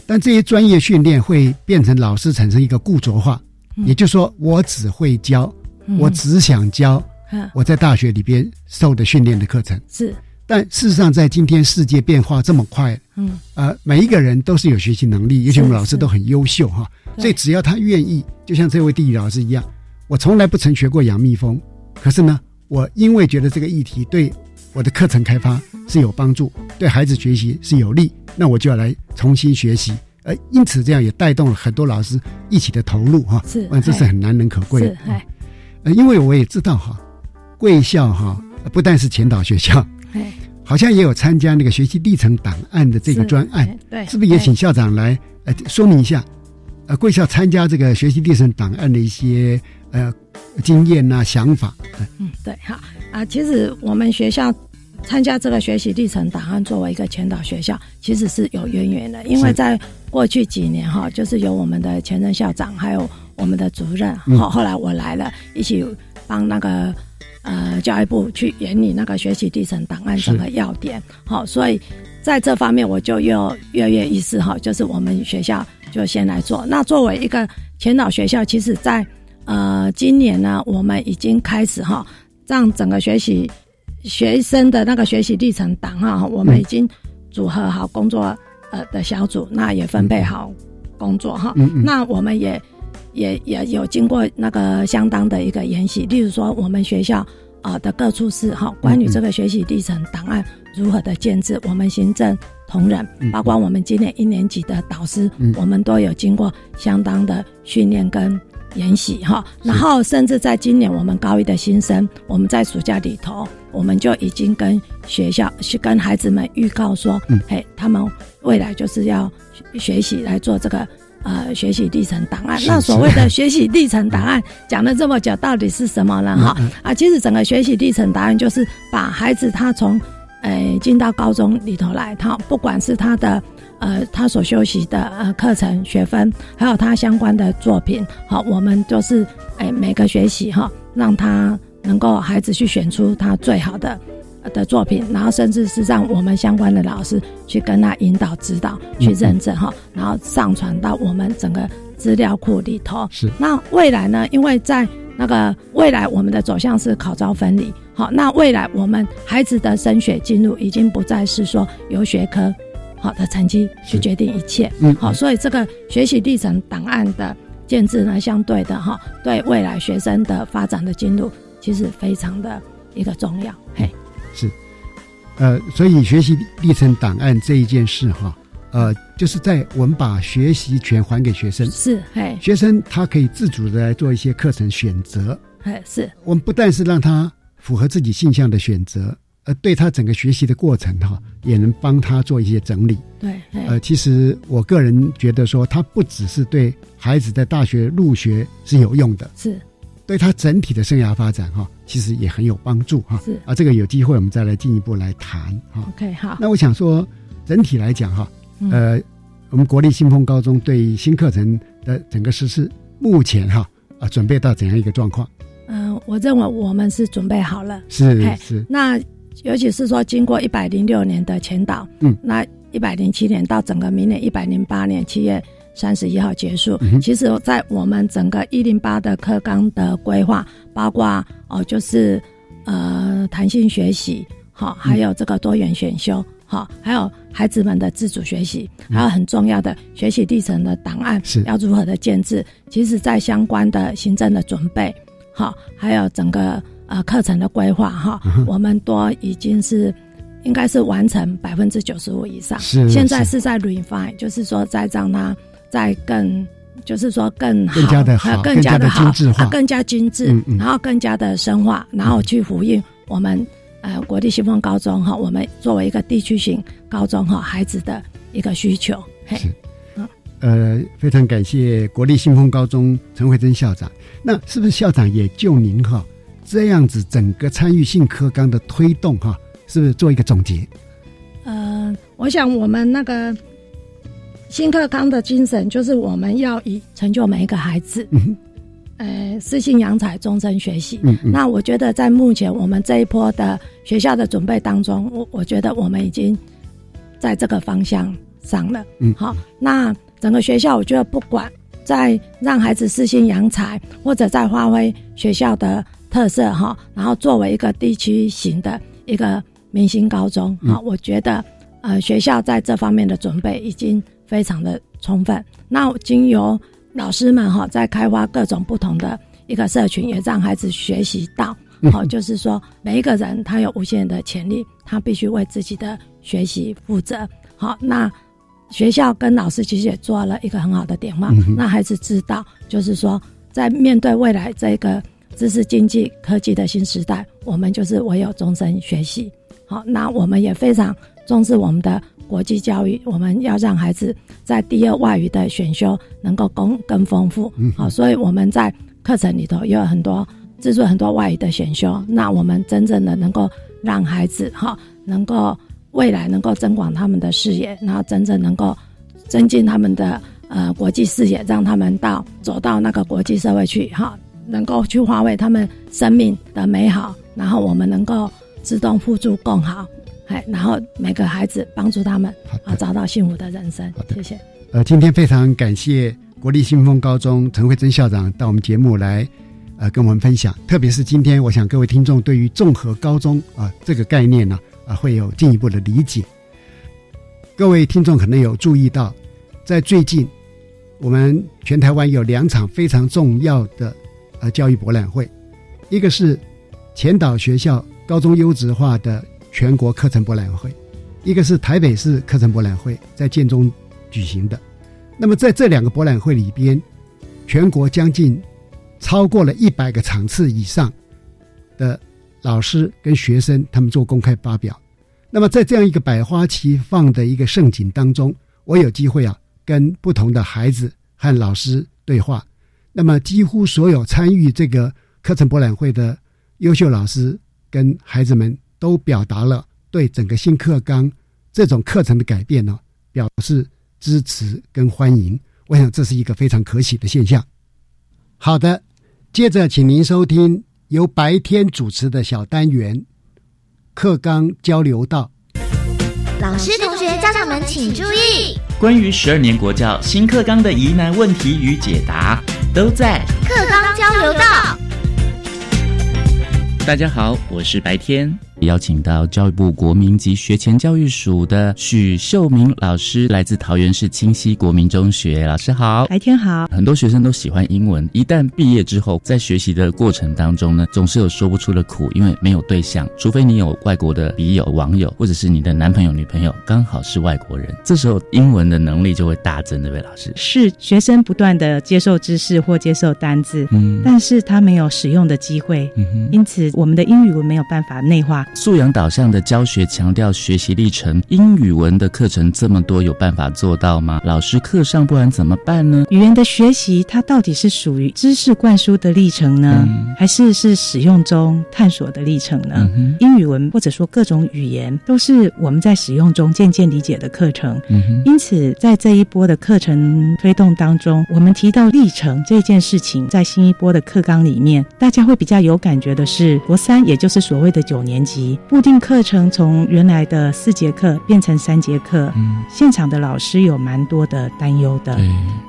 但这些专业训练会变成老师产生一个固着化，嗯。也就是说，我只会教，嗯我只想教嗯。我在大学里边受的训练的课程。是。但事实上，在今天世界变化这么快，嗯。呃，每一个人都是有学习能力，尤其我们老师都很优秀哈。所以只要他愿意，就像这位地理老师一样，我从来不曾学过养蜜蜂，可是呢，我因为觉得这个议题对我的课程开发是有帮助，对孩子学习是有利，那我就要来重新学习。呃，因此这样也带动了很多老师一起的投入哈，是嗯，这是很难能可贵的。是。哎呃，因为我也知道哈，贵校哈呃不但是前导学校，哎好像也有参加那个学习历程档案的这个专案哎，对是不是也请校长来呃说明一下？呃，贵校参加这个学习历程档案的一些呃经验呐、想法。呃嗯，对，好啊，其实我们学校参加这个学习历程档案作为一个前导学校，其实是有渊源的，因为在过去几年哈，就是由我们的前任校长还有我们的主任，嗯好、后来我来了，一起帮那个呃教育部去研拟那个学习历程档案整个要点，好、所以在这方面我就又跃跃欲试哈，就是我们学校就先来做。那作为一个前导学校，其实在呃今年呢，我们已经开始哈，让整个学习学生的那个学习历程档哈，我们已经组合好工作呃的小组，那也分配好工作哈。嗯嗯那我们也也也有经过那个相当的一个研习，例如说我们学校呃的各处室哈，关于这个学习历程档案如何的建制，我们行政同仁，嗯包括我们今年一年级的导师，嗯我们都有经过相当的训练跟研习哈。然后甚至在今年我们高一的新生，我们在暑假里头，我们就已经跟学校去跟孩子们预告说，嗯嘿，他们未来就是要学学习来做这个。呃，学习历程档案。那所谓的学习历程档案讲了这么久，到底是什么呢？哈、嗯啊，其实整个学习历程档案就是把孩子他从诶进到高中里头来，他不管是他的呃他所修习的呃课程学分，还有他相关的作品，好，我们就是哎每个学习哈，让他能够孩子去选出他最好的。呃的作品，然后甚至是让我们相关的老师去跟他引导指导，去认证哈，然后上传到我们整个资料库里头。是那未来呢？因为在那个未来我们的走向是考招分离，好，那未来我们孩子的升学进入已经不再是说由学科好的成绩去决定一切，嗯好，所以这个学习历程档案的建制呢，相对的哈，对未来学生的发展的进入，其实非常的一个重要，嘿。是，呃，所以学习历程档案这一件事哈，呃，就是在我们把学习权还给学生，是，嘿，学生他可以自主的来做一些课程选择。哎，是，我们不但是让他符合自己性向的选择，呃，对他整个学习的过程哈，也能帮他做一些整理。对，呃，其实我个人觉得说，他不只是对孩子在大学入学是有用的，是对他整体的生涯发展哈，其实也很有帮助哈。是啊，这个有机会我们再来进一步来谈哈。OK 好。那我想说，整体来讲哈，嗯呃，我们国立新丰高中对新课程的整个实施，目前哈啊准备到怎样一个状况？嗯、我认为我们是准备好了。是嘿是那尤其是说，经过一百零六年的前导，嗯，那一百零七年到整个明年一百零八年七月三十一号结束。嗯其实，在我们整个一零八的课纲的规划，包括哦，就是呃弹性学习，好、还有这个多元选修。好，还有孩子们的自主学习，还有很重要的学习历程的档案是要如何的建制。其实，在相关的行政的准备，好，还有整个呃课程的规划哈，嗯我们都已经是应该是完成百分之九十五以上。是现在是是在 refine，就是说在让它再更。就是说更好，更加的好呃更加的精致化啊更加精致，嗯嗯然后更加的深化，然后去呼应我们呃国立新丰高中哈，我们作为一个地区型高中哈，孩子的一个需求。嘿，呃，非常感谢国立新丰高中陈慧珍校长。那是不是校长也就您哈这样子整个参与性科纲的推动哈，是不是做一个总结？呃，我想我们那个新课纲的精神就是我们要以成就每一个孩子，嗯呃，适性扬才，终身学习。嗯嗯那我觉得在目前我们这一波的学校的准备当中，我我觉得我们已经在这个方向上了。嗯好，那整个学校我觉得不管在让孩子私信扬才，或者在发挥学校的特色哈，然后作为一个地区型的一个明星高中嗯哈，我觉得呃学校在这方面的准备已经非常的充分。那经由老师们哈在开发各种不同的一个社群，也让孩子学习到。嗯好、就是说每一个人他有无限的潜力，他必须为自己的学习负责。好，那学校跟老师其实也做了一个很好的典范，嗯哼那孩子知道，就是说在面对未来这个知识经济科技的新时代，我们就是唯有终身学习。好，那我们也非常重视我们的国际教育，我们要让孩子在第二外语的选修能够更更丰富。嗯好，所以我们在课程里头也有很多制作很多外语的选修，那我们真正的能够让孩子哈能够未来能够增广他们的视野，然后真正能够增进他们的呃国际视野，让他们到走到那个国际社会去哈，能够去发挥他们生命的美好，然后我们能够自动互助更好，哎，然后每个孩子帮助他们啊找到幸福的人生。谢谢。呃，今天非常感谢国立新丰高中陈慧珍校长到我们节目来，呃，跟我们分享。特别是今天，我想各位听众对于综合高中啊、这个概念呢，啊、会有进一步的理解。各位听众可能有注意到，在最近，我们全台湾有两场非常重要的呃教育博览会，一个是前导学校高中优质化的全国课程博览会，一个是台北市课程博览会，在建中举行的。那么在这两个博览会里边，全国将近超过了一百个场次以上的老师跟学生，他们做公开发表。那么在这样一个百花齐放的一个盛景当中，我有机会啊，跟不同的孩子和老师对话。那么几乎所有参与这个课程博览会的优秀老师跟孩子们，都表达了对整个新课纲这种课程的改变呢，表示支持跟欢迎。我想这是一个非常可喜的现象。好的，接着请您收听由白天主持的小单元课纲交流道。老师、同学、家长们请注意，关于十二年国教新课纲的疑难问题与解答，都在课纲交流道。大家好，我是白天，邀请到教育部国民及学前教育署的许秀明老师，来自桃园市清溪国民中学。老师好，白天好。很多学生都喜欢英文，一旦毕业之后，在学习的过程当中呢，总是有说不出的苦，因为没有对象，除非你有外国的笔友、网友，或者是你的男朋友、女朋友刚好是外国人，这时候英文的能力就会大增，对不对，老师？是学生不断的接受知识或接受单字，嗯但是他没有使用的机会，嗯哼因此我们的英语文没有办法内化素养导向的教学强调学习历程，英语文的课程这么多，有办法做到吗？老师课上不然怎么办呢？语言的学习，它到底是属于知识灌输的历程呢，还是是使用中探索的历程呢？英语文或者说各种语言，都是我们在使用中渐渐理解的课程。因此，在这一波的课程推动当中，我们提到历程这件事情，在新一波的课纲里面，大家会比较有感觉的是，国三也就是所谓的九年级固定课程，从原来的四节课变成三节课。现场的老师有蛮多的担忧的。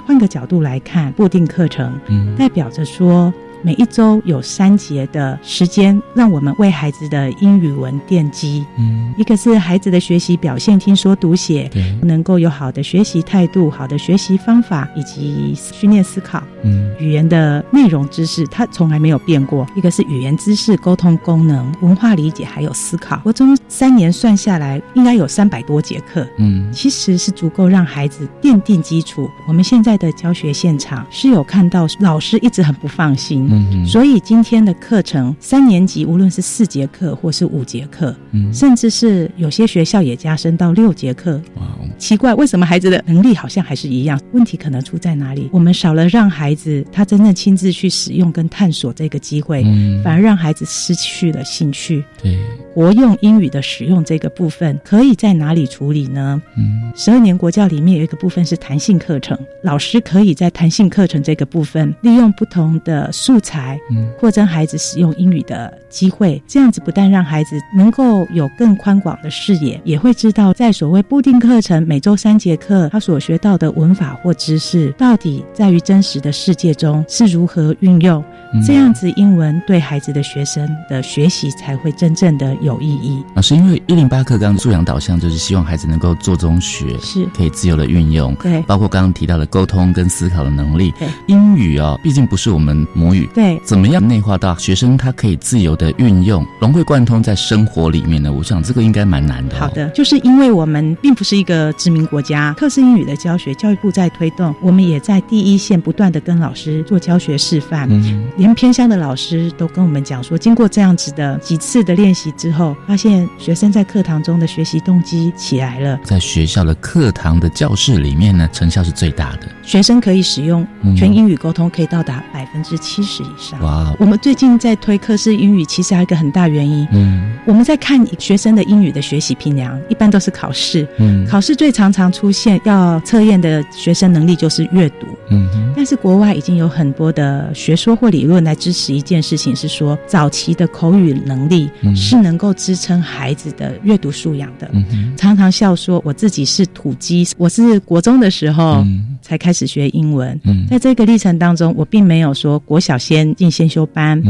换个角度来看，固定课程，代表着说。每一周有三节的时间，让我们为孩子的英语文奠基。嗯，一个是孩子的学习表现，听说读写，能够有好的学习态度、好的学习方法以及训练思考。嗯，语言的内容知识，它从来没有变过。一个是语言知识、沟通功能、文化理解，还有思考。我中三年算下来，应该有三百多节课。嗯，其实是足够让孩子奠定基础。我们现在的教学现场是有看到老师一直很不放心。嗯，所以今天的课程，三年级无论是四节课或是五节课，嗯，甚至是有些学校也加深到六节课。哇，奇怪，为什么孩子的能力好像还是一样？问题可能出在哪里？我们少了让孩子他真正亲自去使用跟探索这个机会，反而让孩子失去了兴趣。对，活用英语的使用这个部分，可以在哪里处理呢？嗯，十二年国教里面有一个部分是弹性课程，老师可以在弹性课程这个部分利用不同的素。才扩增孩子使用英语的机会，这样子不但让孩子能够有更宽广的视野，也会知道在所谓固定课程每周三节课，他所学到的文法或知识，到底在于真实的世界中是如何运用。这样子，英文对孩子的学生的学习才会真正的有意义。老师，因为一零八课纲素养导向，就是希望孩子能够做中学，是可以自由的运用。对，包括刚刚提到的沟通跟思考的能力。对，英语哦，毕竟不是我们母语。对，怎么样内化到学生他可以自由的运用，融会贯通在生活里面呢？我想这个应该蛮难的。好的，就是因为我们并不是一个知名国家，课式英语的教学，教育部在推动，我们也在第一线不断的跟老师做教学示范。嗯。连偏乡的老师都跟我们讲说，经过这样子的几次的练习之后，发现学生在课堂中的学习动机起来了。在学校的课堂的教室里面呢，成效是最大的。学生可以使用全英语沟通，可以到达百分之七十以上。哇！我们最近在推课式英语，其实还有一个很大原因。嗯，我们在看学生的英语的学习评量，一般都是考试。嗯，考试最常常出现要测验的学生能力就是阅读。嗯，但是国外已经有很多的学说或理论。论来支持一件事情是说，早期的口语能力是能够支撑孩子的阅读素养的。常常笑说，我自己是土鸡，我是国中的时候才开始学英文。嗯在这个历程当中，我并没有说国小先进先修班，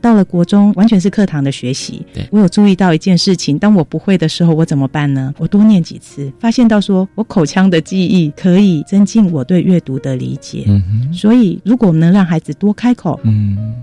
到了国中完全是课堂的学习。对我有注意到一件事情，当我不会的时候，我怎么办呢？我多念几次，发现到说我口腔的记忆可以增进我对阅读的理解。所以，如果我们能让孩子多开口，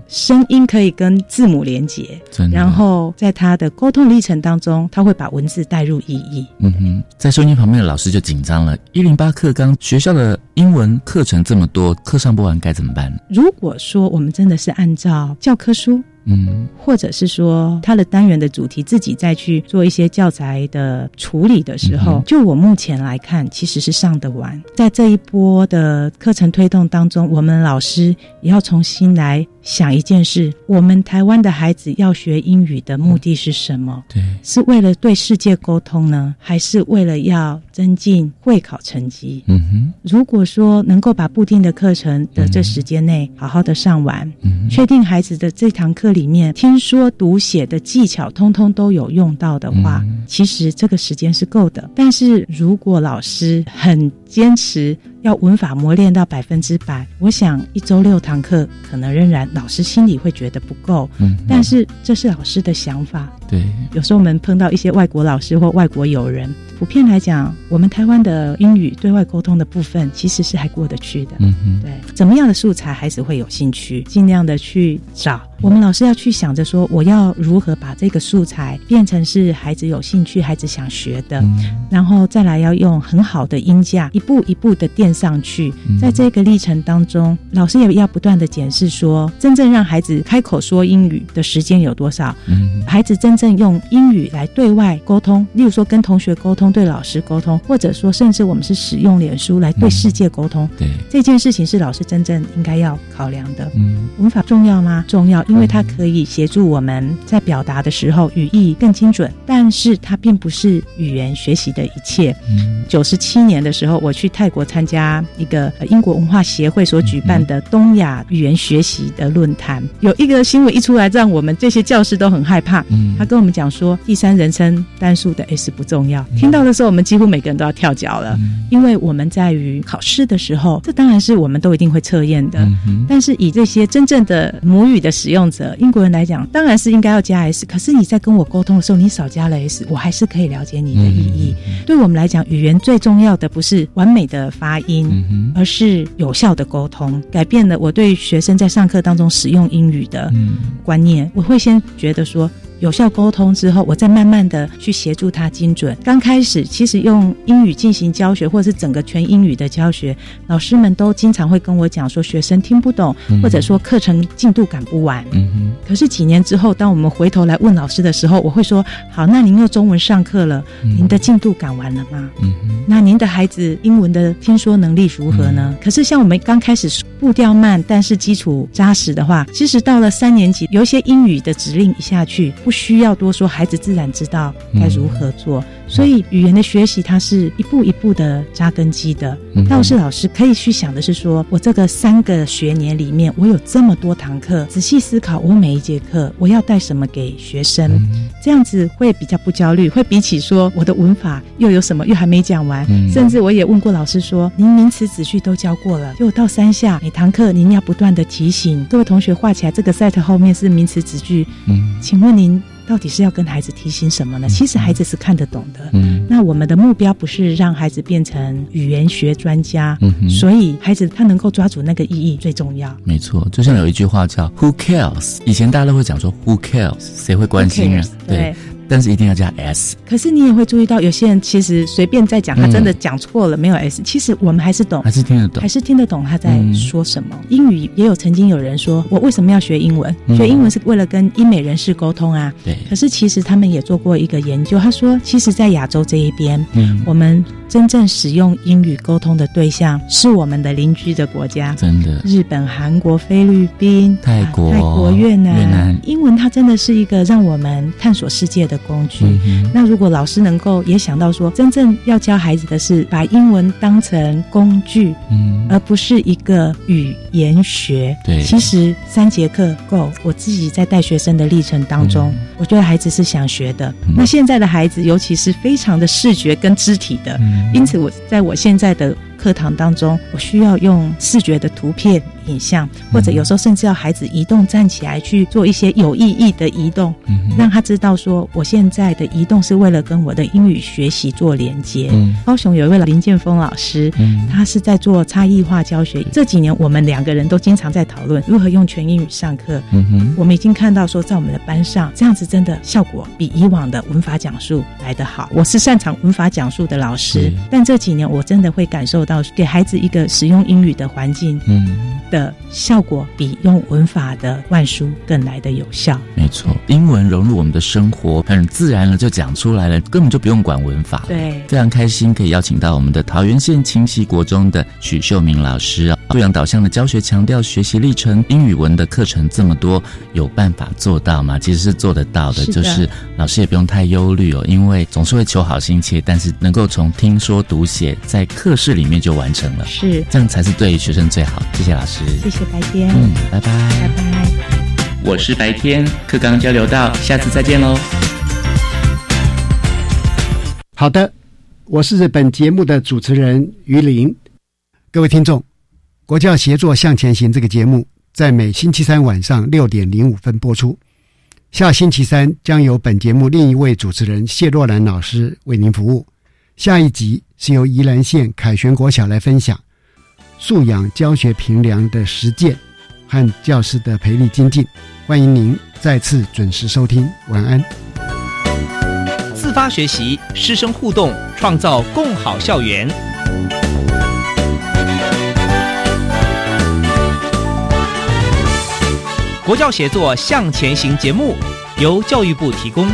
声音可以跟字母连接，然后在他的沟通历程当中，他会把文字带入意义。嗯哼，在收音旁边的老师就紧张了。一零八课纲学校的英文课程这么多，课上不完该怎么办？如果说我们真的是按照教科书。嗯，或者是说它的单元的主题自己再去做一些教材的处理的时候，就我目前来看，其实是上得完。在这一波的课程推动当中，我们老师也要重新来想一件事：我们台湾的孩子要学英语的目的是什么？对，是为了对世界沟通呢，还是为了要增进会考成绩？嗯哼。如果说能够把固定的课程的这时间内好好的上完，嗯，确定孩子的这堂课。里面听说读写的技巧通通都有用到的话，其实这个时间是够的。但是如果老师很坚持要文法磨练到百分之百，我想一周六堂课可能仍然老师心里会觉得不够。嗯，但是这是老师的想法。对，有时候我们碰到一些外国老师或外国友人，普遍来讲，我们台湾的英语对外沟通的部分其实是还过得去的。嗯嗯，对，怎么样的素材孩子会有兴趣，尽量的去找。我们老师要去想着说，我要如何把这个素材变成是孩子有兴趣、孩子想学的，然后再来要用很好的音架一步一步的垫上去。在这个历程当中，老师也要不断的检视说，真正让孩子开口说英语的时间有多少？嗯，孩子真。真正用英语来对外沟通，例如说跟同学沟通、对老师沟通，或者说甚至我们是使用脸书来对世界沟通。对这件事情是老师真正应该要考量的。嗯，文法重要吗？重要，因为它可以协助我们在表达的时候语义更精准，但是它并不是语言学习的一切。九十七年的时候，我去泰国参加一个呃英国文化协会所举办的东亚语言学习的论坛，有一个新闻一出来，让我们这些教师都很害怕。嗯他跟我们讲说，第三人称单数的 s 不重要。听到的时候，我们几乎每个人都要跳脚了，因为我们在于考试的时候，这当然是我们都一定会测验的。但是以这些真正的母语的使用者，英国人来讲，当然是应该要加 s。可是你在跟我沟通的时候，你少加了 s，我还是可以了解你的意义。对我们来讲，语言最重要的不是完美的发音，而是有效的沟通，改变了我对学生在上课当中使用英语的观念。我会先觉得说。有效沟通之后，我再慢慢的去协助他精准。刚开始其实用英语进行教学，或者是整个全英语的教学，老师们都经常会跟我讲说，学生听不懂，或者说课程进度赶不完。嗯可是几年之后，当我们回头来问老师的时候，我会说：好，那您用中文上课了，您的进度赶完了吗？嗯那您的孩子英文的听说能力如何呢？可是像我们刚开始步调慢，但是基础扎实的话，其实到了三年级，有一些英语的指令一下去，不需要多说，孩子自然知道该如何做。所以语言的学习，它是一步一步的扎根基的。嗯倒是老师可以去想的是说，我这个三个学年里面，我有这么多堂课，仔细思考我每一节课我要带什么给学生，这样子会比较不焦虑，会比起说我的文法又有什么又还没讲完，嗯。甚至我也问过老师说，您名词子句都教过了，就到三下，每堂课您要不断的提醒各位同学画起来，这个 set 后面是名词子句，嗯。请问您到底是要跟孩子提醒什么呢？其实孩子是看得懂的。嗯。那我们的目标不是让孩子变成语言学专家，嗯哼。所以孩子他能够抓住那个意义最重要。没错，就像有一句话叫 “Who cares”，以前大家都会讲说 “Who cares”，谁会关心人对。对，但是一定要加 s。可是你也会注意到，有些人其实随便在讲，他嗯真的讲错了，没有 s，其实我们还是懂，还是听得懂还是听得懂他在说什么。英语也有曾经有人说，我为什么要学英文？嗯学英文是为了跟英美人士沟通啊。对可是其实他们也做过一个研究，他说，其实，在亚洲这一边，嗯我们真正使用英语沟通的对象是我们的邻居的国家，真的日本、韩国、菲律宾、泰国泰国、越南。越南英文它真的是一个让我们探索世界的工具。嗯那如果老师能够也想到说，真正要教孩子的是把英文当成工具，嗯而不是一个语言学。对其实三节课够。我自己在带学生的历程当中，嗯我觉得孩子是想学的。那现在的孩子，尤其是非常的视觉跟肢体的，嗯因此我在我现在的课堂当中，我需要用视觉的图片、影像，或者有时候甚至要孩子移动站起来去做一些有意义的移动，嗯让他知道说我现在的移动是为了跟我的英语学习做连接。嗯高雄有一位林建峰老师，嗯他是在做差异化教学。这几年我们两个人都经常在讨论如何用全英语上课。嗯我们已经看到说，在我们的班上，这样子真的效果比以往的文法讲述来得好。我是擅长文法讲述的老师，但这几年我真的会感受到，给孩子一个使用英语的环境嗯，的效果，比用文法的万书更来的有效。没错，英文融入我们的生活，很自然了就讲出来了，根本就不用管文法。对非常开心可以邀请到我们的桃园县清溪国中的许秀明老师啊，素养导向的教学强调学习历程，英语文的课程这么多，有办法做到吗？其实是做得到的，是的就是老师也不用太忧虑哦，因为总是会求好心切，但是能够从听说读写在课室里面就完成了，是，这样才是对学生最好。谢谢老师，谢谢白天，嗯，拜拜，拜拜。我是白天课纲交流到，下次再见喽。好的，我是本节目的主持人于林。各位听众，国教协作向前行这个节目在每星期三晚上六点零五分播出。下星期三将由本节目另一位主持人谢若兰老师为您服务。下一集是由宜兰县凯旋国小来分享素养教学评量的实践和教师的培力精进。欢迎您再次准时收听，晚安。自发学习，师生互动，创造共好校园。国教协作向前行节目由教育部提供。